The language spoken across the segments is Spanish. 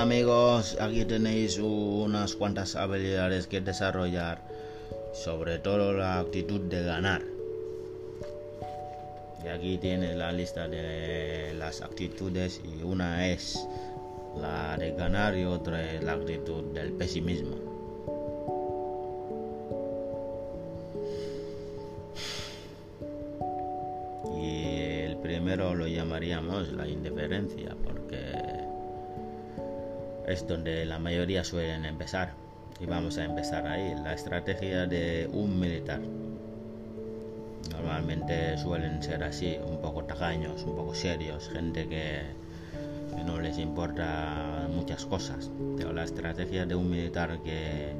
Amigos, aquí tenéis unas cuantas habilidades que desarrollar, sobre todo la actitud de ganar. Y aquí tienes la lista de las actitudes y una es la de ganar y otra es la actitud del pesimismo. Donde la mayoría suelen empezar. Y vamos a empezar ahí, la estrategia de un militar. Normalmente suelen ser así, un poco tacaños, un poco serios, gente que, no les importa muchas cosas. Pero la estrategia de un militar que,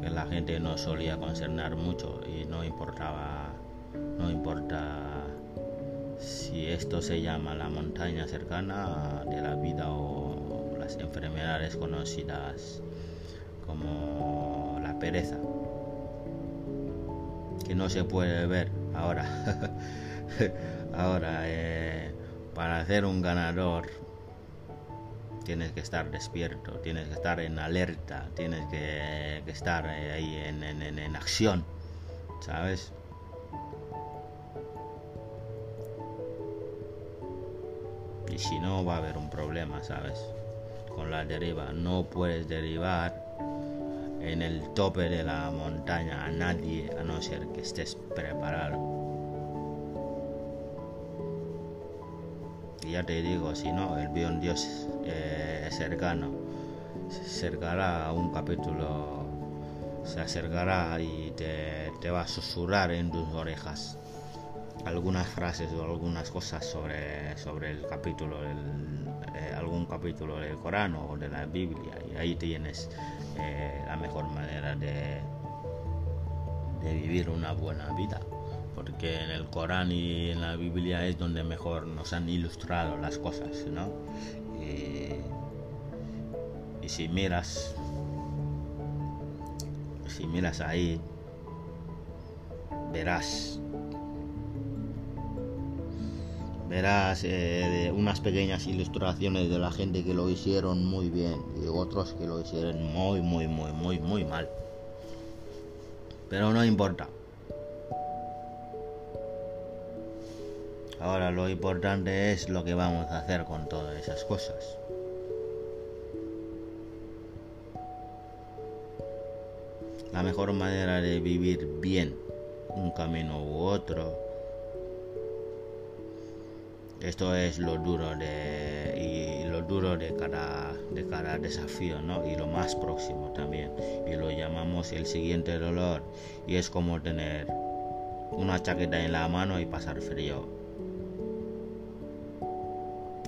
que la gente no solía concernar mucho y no importaba, no importa si esto se llama la montaña cercana de la vida o las enfermedades conocidas como la pereza, que no se puede ver ahora. ahora, eh, para ser un ganador tienes que estar despierto, tienes que estar en alerta, tienes que, estar ahí en, en acción, ¿sabes? Y si no, va a haber un problema, ¿sabes? Con la deriva. No puedes derivar en el tope de la montaña a nadie a no ser que estés preparado. Y ya te digo, si no, el bien Dios eh, es cercano. Se acercará a un capítulo, se acercará y te, te va a susurrar en tus orejas algunas frases o algunas cosas sobre, sobre el capítulo, eh, algún capítulo del Corán o de la Biblia y ahí tienes eh, la mejor manera de, de vivir una buena vida porque en el Corán y en la Biblia es donde mejor nos han ilustrado las cosas, ¿no? Y si miras, si miras ahí, verás verás eh, unas pequeñas ilustraciones de la gente que lo hicieron muy bien y otros que lo hicieron muy, muy, muy, muy, muy mal. Pero no importa. Ahora lo importante es lo que vamos a hacer con todas esas cosas. La mejor manera de vivir bien un camino u otro esto es lo duro de y lo duro de cada de cada desafío no y lo más próximo también. Y lo llamamos el siguiente dolor. Y es como tener una chaqueta en la mano y pasar frío.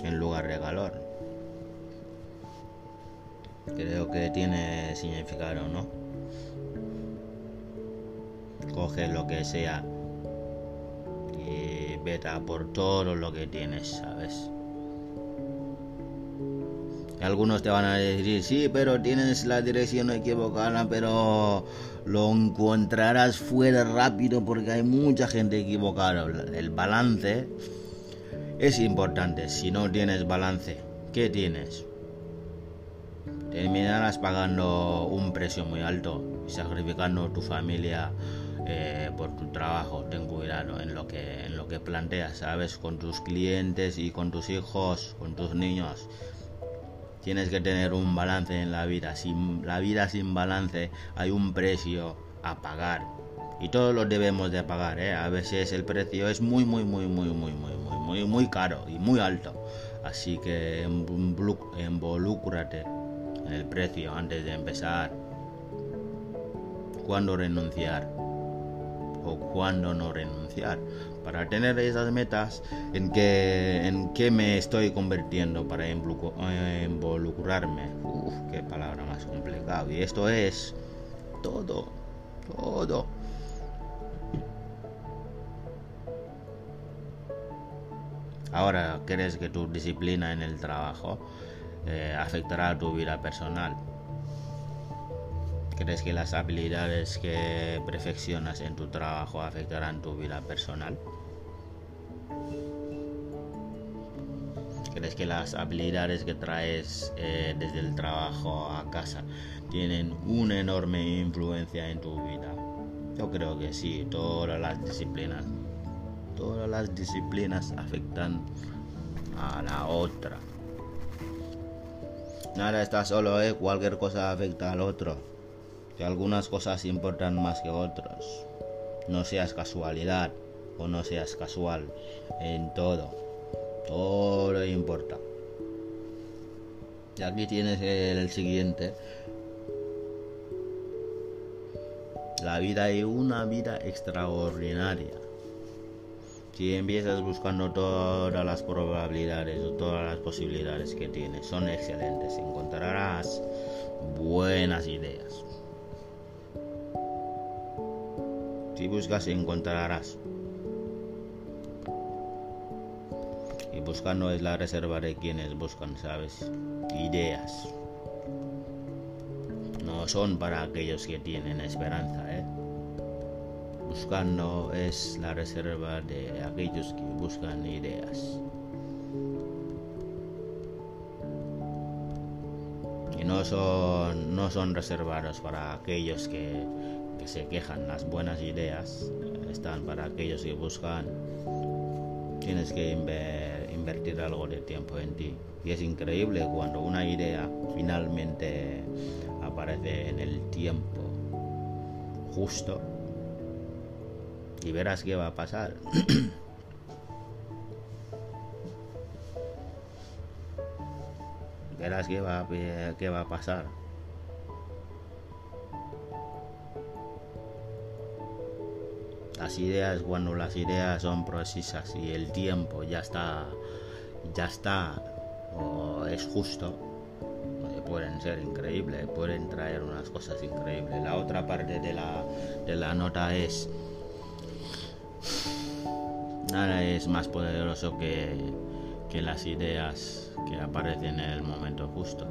En lugar de calor. Creo que tiene significado no coge lo que sea vete por todo lo que tienes, ¿sabes? Algunos te van a decir, sí, pero tienes la dirección equivocada, pero lo encontrarás fuera rápido porque hay mucha gente equivocada. El balance es importante. Si no tienes balance, ¿qué tienes? Terminarás pagando un precio muy alto y sacrificando tu familia eh, por tu trabajo. Ten cuidado en lo que en lo que planteas, sabes, con tus clientes y con tus hijos, con tus niños. Tienes que tener un balance en la vida. Sin la vida sin balance hay un precio a pagar y todos lo debemos de pagar. ¿eh? A veces el precio es muy muy muy muy muy muy muy muy muy caro y muy alto. Así que involúcrate en el precio antes de empezar. ¿Cuándo renunciar? O cuándo no renunciar. Para tener esas metas, ¿en qué, en qué me estoy convirtiendo para involucrarme? Uf, qué palabra más complicada. Y esto es todo, todo. Ahora, ¿crees que tu disciplina en el trabajo eh, afectará a tu vida personal? ¿Crees que las habilidades que perfeccionas en tu trabajo afectarán tu vida personal? ¿Crees que las habilidades que traes eh, desde el trabajo a casa tienen una enorme influencia en tu vida? Yo creo que sí, todas las disciplinas. Todas las disciplinas afectan a la otra. Nada está solo, ¿eh? cualquier cosa afecta al otro. Que algunas cosas importan más que otras. No seas casualidad o no seas casual en todo. Todo importa. Y aquí tienes el siguiente. La vida es una vida extraordinaria. Si empiezas buscando todas las probabilidades o todas las posibilidades que tienes, son excelentes. Encontrarás buenas ideas. Si buscas, encontrarás. Y buscando es la reserva de quienes buscan, ¿sabes? Ideas. No son para aquellos que tienen esperanza, ¿eh? Buscando es la reserva de aquellos que buscan ideas. Y no son, no son reservados para aquellos que, que se quejan. Las buenas ideas están para aquellos que buscan. Tienes que invertir algo de tiempo en ti. Y es increíble cuando una idea finalmente aparece en el tiempo justo y verás qué va a pasar. verás qué va, qué va a pasar. Ideas, cuando las ideas son precisas y el tiempo ya está, ya está, o es justo, pueden ser increíbles, pueden traer unas cosas increíbles. La otra parte de la, de la nota es Nada es más poderoso que, que las ideas que aparecen en el momento justo.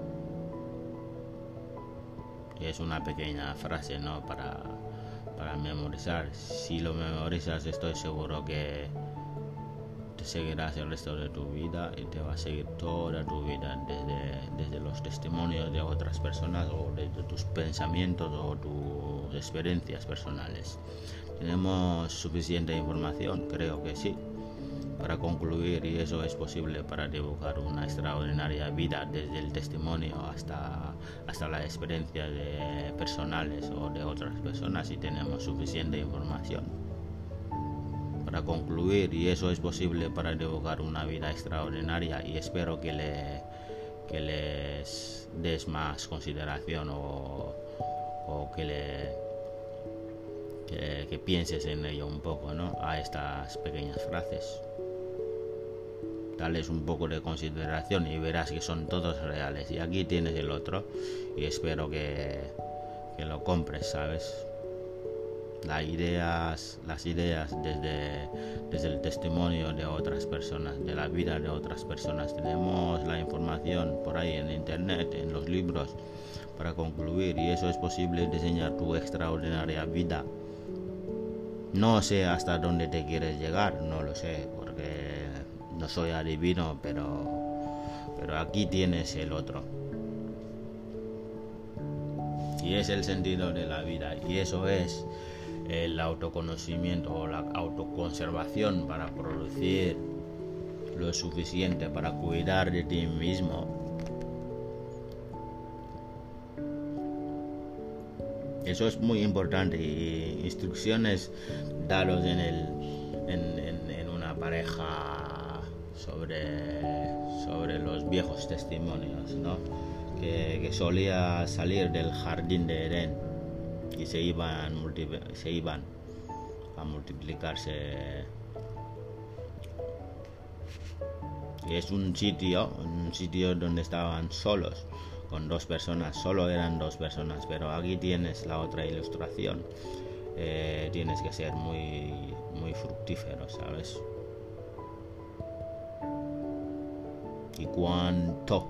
Y es una pequeña frase, ¿no? Para, memorizar. Si lo memorizas, estoy seguro que te seguirás el resto de tu vida y te va a seguir toda tu vida desde, desde los testimonios de otras personas o desde tus pensamientos o tus experiencias personales. ¿Tenemos suficiente información? Creo que sí. Para concluir, y eso es posible para dibujar una extraordinaria vida desde el testimonio hasta, hasta la experiencia de personales o de otras personas si tenemos suficiente información. Para concluir, y eso es posible para dibujar una vida extraordinaria y espero que, le, que les des más consideración o, o que le que, pienses en ello un poco, ¿no? A estas pequeñas frases. Dales un poco de consideración y verás que son todos reales. Y aquí tienes el otro y espero que, que lo compres, ¿sabes? Las ideas, las ideas desde, desde el testimonio de otras personas, de la vida de otras personas. Tenemos la información por ahí en internet, en los libros, para concluir y eso es posible diseñar tu extraordinaria vida no sé hasta dónde te quieres llegar, no lo sé, no soy adivino, pero, pero aquí tienes el otro. Y es el sentido de la vida, y eso es el autoconocimiento o la autoconservación para producir lo suficiente para cuidar de ti mismo Eso es muy importante. Y instrucciones daros en, el, en, una pareja sobre, sobre los viejos testimonios, ¿no? Que, solía salir del jardín de Edén y se iban, se iban a multiplicarse. Y es un sitio, un sitio donde estaban solos con dos personas, solo eran dos personas, pero aquí tienes la otra ilustración. Eh, tienes que ser muy, muy fructífero, ¿sabes? Y cuánto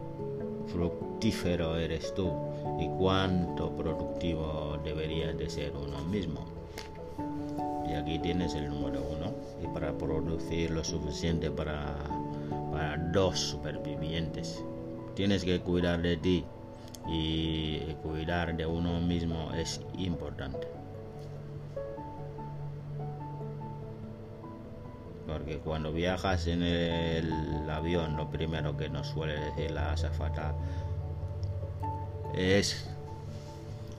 fructífero eres tú y cuánto productivo deberías de ser uno mismo. Y aquí tienes el número uno. Y para producir lo suficiente para para dos supervivientes. Tienes que cuidar de ti y cuidar de uno mismo es importante. Porque cuando viajas en el avión, lo primero que nos suele decir la azafata es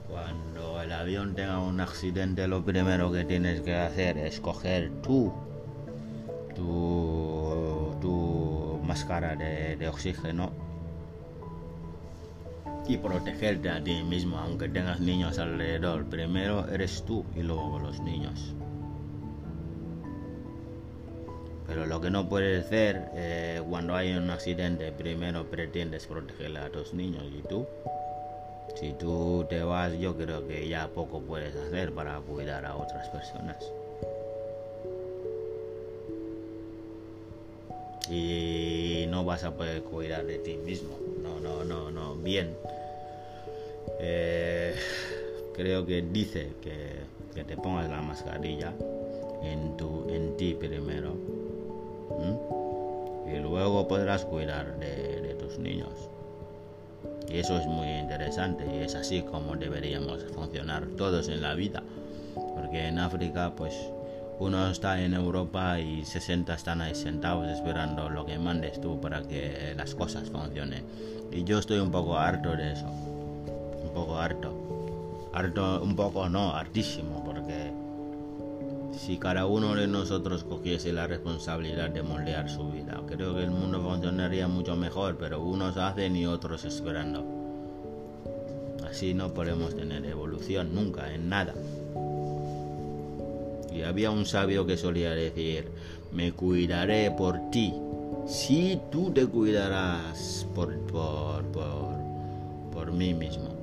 cuando el avión tenga un accidente, lo primero que tienes que hacer es coger tú tu, tu máscara de, de oxígeno y protegerte a ti mismo, aunque tengas niños alrededor. Primero eres tú y luego los niños. Pero lo que no puedes hacer eh, cuando hay un accidente, primero pretendes proteger a tus niños y tú. Si tú te vas, yo creo que ya poco puedes hacer para cuidar a otras personas. Y no vas a poder cuidar de ti mismo. No, no, no, no. Bien. Eh, creo que dice que, que, te pongas la mascarilla en, tu, en ti primero. Y luego podrás cuidar de, de tus niños. Y eso es muy interesante y es así como deberíamos funcionar todos en la vida. Porque en África, pues uno está en Europa y 60 están ahí sentados esperando lo que mandes tú para que las cosas funcionen. Y yo estoy un poco harto de eso. Un poco harto. Harto, un poco no, hartísimo, porque si cada uno de nosotros cogiese la responsabilidad de moldear su vida, creo que el mundo funcionaría mucho mejor, pero unos hacen y otros esperando. Así no podemos tener evolución nunca, en nada. Y había un sabio que solía decir, me cuidaré por ti, si tú te cuidarás por, por, por, por mí mismo.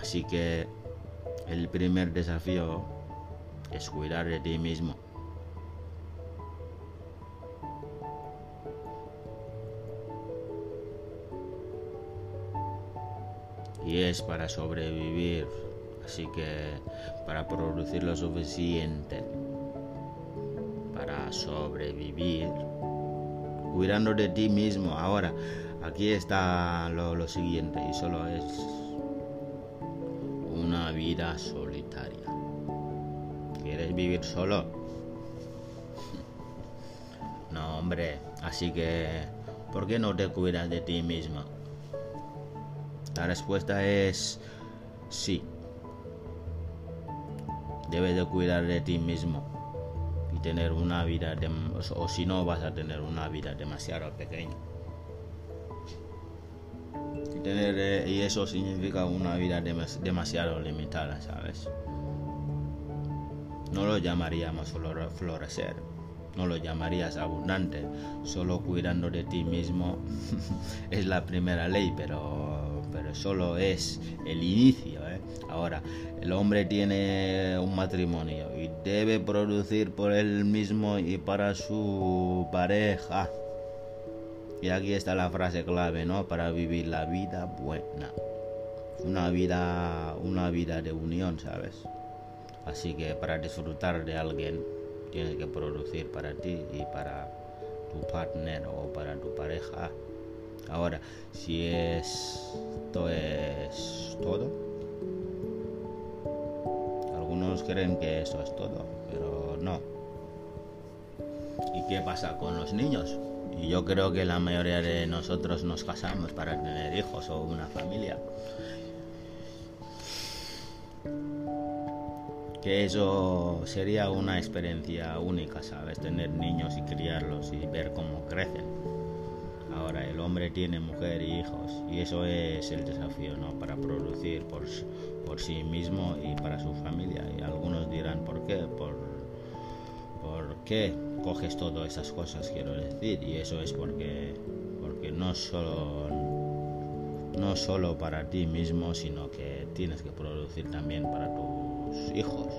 Así que el primer desafío es cuidar de ti mismo. Y es para sobrevivir, así que para producir lo suficiente para sobrevivir, cuidando de ti mismo. Ahora, aquí está lo, siguiente y solo es vida solitaria. ¿Quieres vivir solo? No, hombre. Así que, ¿por qué no te cuidas de ti mismo? La respuesta es sí. Debes de cuidar de ti mismo y tener una vida, de, o si no vas a tener una vida demasiado pequeña. Tener, eh, y eso significa una vida demas, demasiado limitada, ¿sabes? No lo llamaríamos flor, florecer, no lo llamarías abundante, solo cuidando de ti mismo es la primera ley, pero, pero solo es el inicio. ¿eh? Ahora, el hombre tiene un matrimonio y debe producir por él mismo y para su pareja. Y aquí está la frase clave, ¿no? Para vivir la vida buena. Una vida, una vida de unión, ¿sabes? Así que para disfrutar de alguien tienes que producir para ti y para tu partner o para tu pareja. Ahora, si esto es todo, algunos creen que eso es todo, pero no. ¿Y qué pasa con los niños? Y yo creo que la mayoría de nosotros nos casamos para tener hijos o una familia. Que eso sería una experiencia única, ¿sabes? Tener niños y criarlos y ver cómo crecen. Ahora el hombre tiene mujer y hijos y eso es el desafío, ¿no? Para producir por, por sí mismo y para su familia. Y algunos dirán, ¿por qué? Por, ¿Por qué coges todas esas cosas, quiero decir? Y eso es porque, porque no solo no solo para ti mismo, sino que tienes que producir también para tus hijos.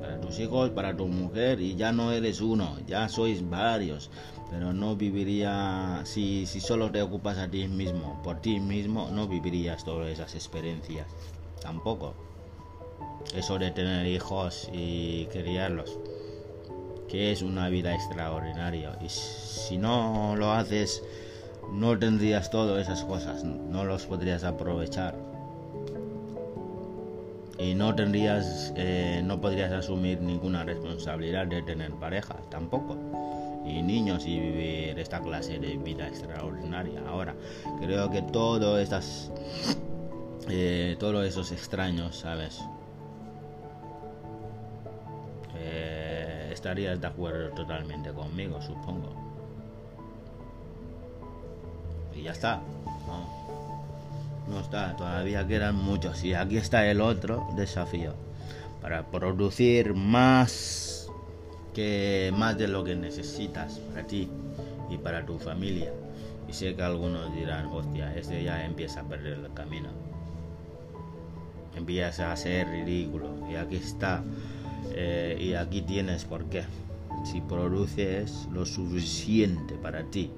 Para tus hijos, para tu mujer, y ya no eres uno, ya sois varios. Pero no viviría, si, si solo te ocupas a ti mismo, por ti mismo, no vivirías todas esas experiencias. Tampoco. Eso de tener hijos y criarlos, que es una vida extraordinaria. Y si no lo haces, no tendrías todas esas cosas, no los podrías aprovechar. Y no tendrías, eh, no podrías asumir ninguna responsabilidad de tener pareja, tampoco. Y niños y vivir esta clase de vida extraordinaria. Ahora, creo que todo estas, eh, todos esos extraños, ¿sabes? Estarías de acuerdo totalmente conmigo, supongo. Y ya está. No, está, todavía quedan muchos. Y aquí está el otro desafío. Para producir más que más de lo que necesitas para ti y para tu familia. Y sé que algunos dirán, hostia, este ya empieza a perder el camino. Empieza a ser ridículo. Y aquí está eh, y aquí tienes por qué. Si produces lo suficiente para ti.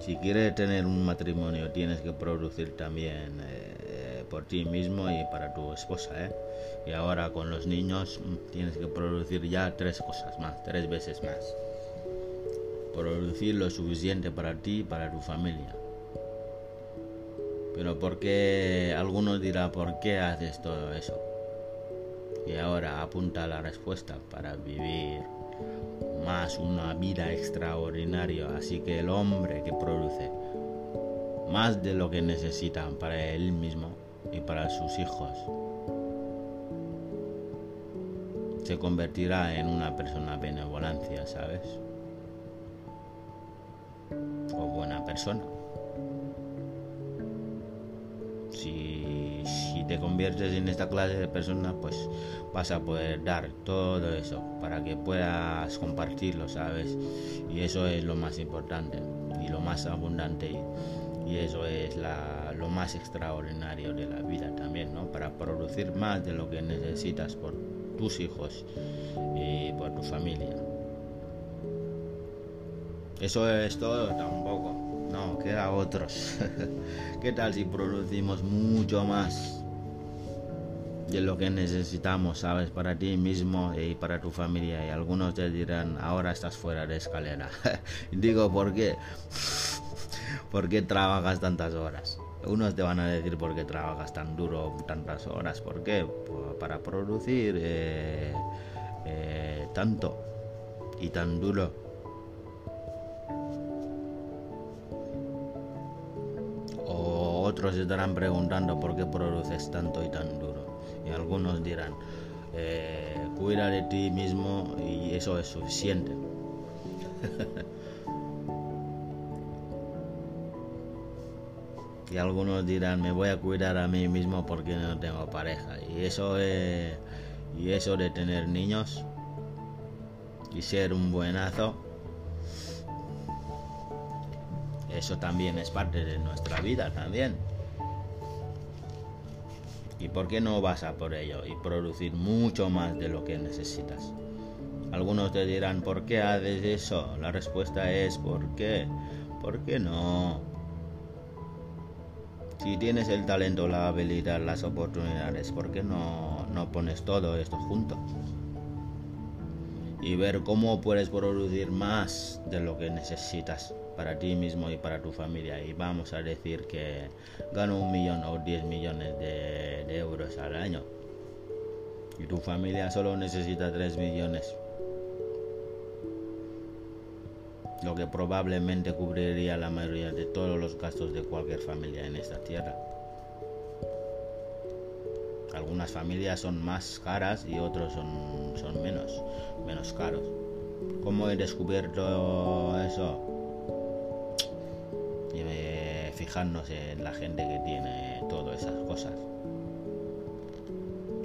Si quieres tener un matrimonio tienes que producir también eh, por ti mismo y para tu esposa. ¿eh? Y ahora con los niños mm, tienes que producir ya tres cosas más, tres veces más. Producir lo suficiente para ti y para tu familia. Pero ¿por qué? Algunos dirán, ¿por qué haces todo eso? Y ahora apunta la respuesta para vivir más una vida extraordinaria. Así que el hombre que produce más de lo que necesitan para él mismo y para sus hijos se convertirá en una persona benevolencia, ¿sabes? O buena persona. Te conviertes en esta clase de persona, pues vas a poder dar todo eso para que puedas compartirlo, ¿sabes? Y eso es lo más importante y lo más abundante y eso es lo más extraordinario de la vida también, ¿no? Para producir más de lo que necesitas por tus hijos y por tu familia. Eso es todo tampoco. No, queda otros. ¿Qué tal si producimos mucho más? De lo que necesitamos, ¿sabes? Para ti mismo y para tu familia. Y algunos te dirán, ahora estás fuera de escalera. Digo, ¿por qué? ¿Por qué trabajas tantas horas? Unos te van a decir por qué trabajas tan duro tantas horas. ¿Por qué? para producir eh, eh, tanto y tan duro. O otros estarán preguntando por qué produces tanto y tan duro algunos dirán, eh, cuida de ti mismo y eso es suficiente. y algunos dirán, me voy a cuidar a mí mismo porque no tengo pareja. Y eso es, y eso de tener niños y ser un buenazo, eso también es parte de nuestra vida también. ¿Y por qué no vas a por ello y producir mucho más de lo que necesitas? Algunos te dirán, ¿por qué haces eso? La respuesta es, ¿por qué? ¿Por qué no? Si tienes el talento, la habilidad, las oportunidades, ¿por qué no, no pones todo esto junto? Y ver cómo puedes producir más de lo que necesitas para ti mismo y para tu familia. Y vamos a decir que gano un millón o diez millones de, euros al año. Y tu familia solo necesita tres millones. Lo que probablemente cubriría la mayoría de todos los gastos de cualquier familia en esta tierra. Algunas familias son más caras y otros son, son menos, menos caros. ¿Cómo he descubierto eso? Fijarnos en la gente que tiene todas esas cosas.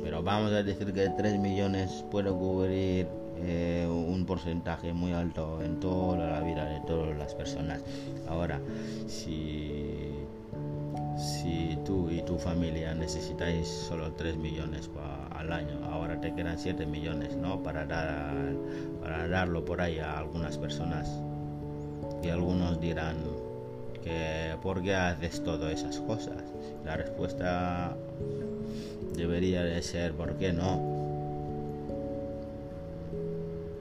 Pero vamos a decir que 3 millones puede cubrir eh, un porcentaje muy alto en toda la vida de todas las personas. Ahora, si, si tú y tu familia necesitáis solo 3 millones al año, ahora te quedan 7 millones, ¿no? Para, dar, para darlo por ahí a algunas personas. Y algunos dirán, que ¿por qué haces todas esas cosas? La respuesta debería de ser ¿por qué no?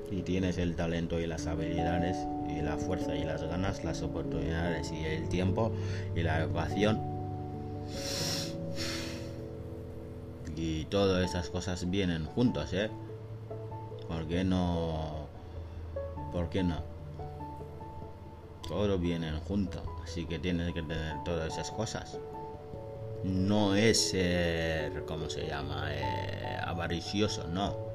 Si tienes el talento y las habilidades y la fuerza y las ganas, las oportunidades y el tiempo y la educación y todas esas cosas vienen juntos, ¿eh? ¿Por qué no? ¿Por qué no? Todo vienen juntos, así que tienes que tener todas esas cosas. No es ser, ¿cómo se llama? Eh, avaricioso, no.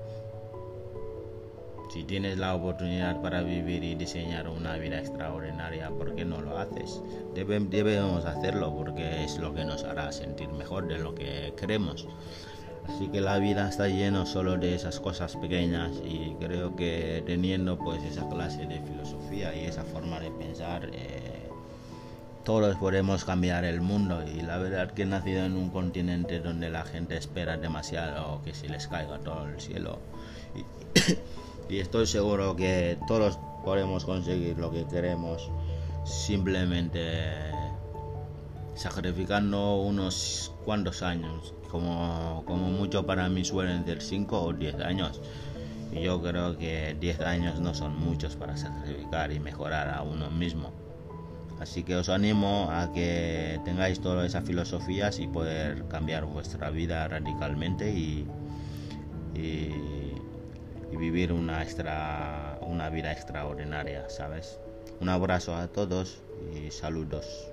Si tienes la oportunidad para vivir y diseñar una vida extraordinaria, ¿por qué no lo haces? debemos hacerlo porque es lo que nos hará sentir mejor de lo que queremos. Así que la vida está lleno solo de esas cosas pequeñas y creo que teniendo pues esa clase de filosofía y esa forma de pensar eh, todos podemos cambiar el mundo. Y la verdad que he nacido en un continente donde la gente espera demasiado que se les caiga todo el cielo. Y, y estoy seguro que todos podemos conseguir lo que queremos simplemente sacrificando unos cuantos años como, como mucho para mí suelen ser 5 o 10 años. Y yo creo que 10 años no son muchos para sacrificar y mejorar a uno mismo. Así que os animo a que tengáis todas esas filosofías y poder cambiar vuestra vida radicalmente y, y, y vivir una, extra, una vida extraordinaria, ¿sabes? Un abrazo a todos y saludos.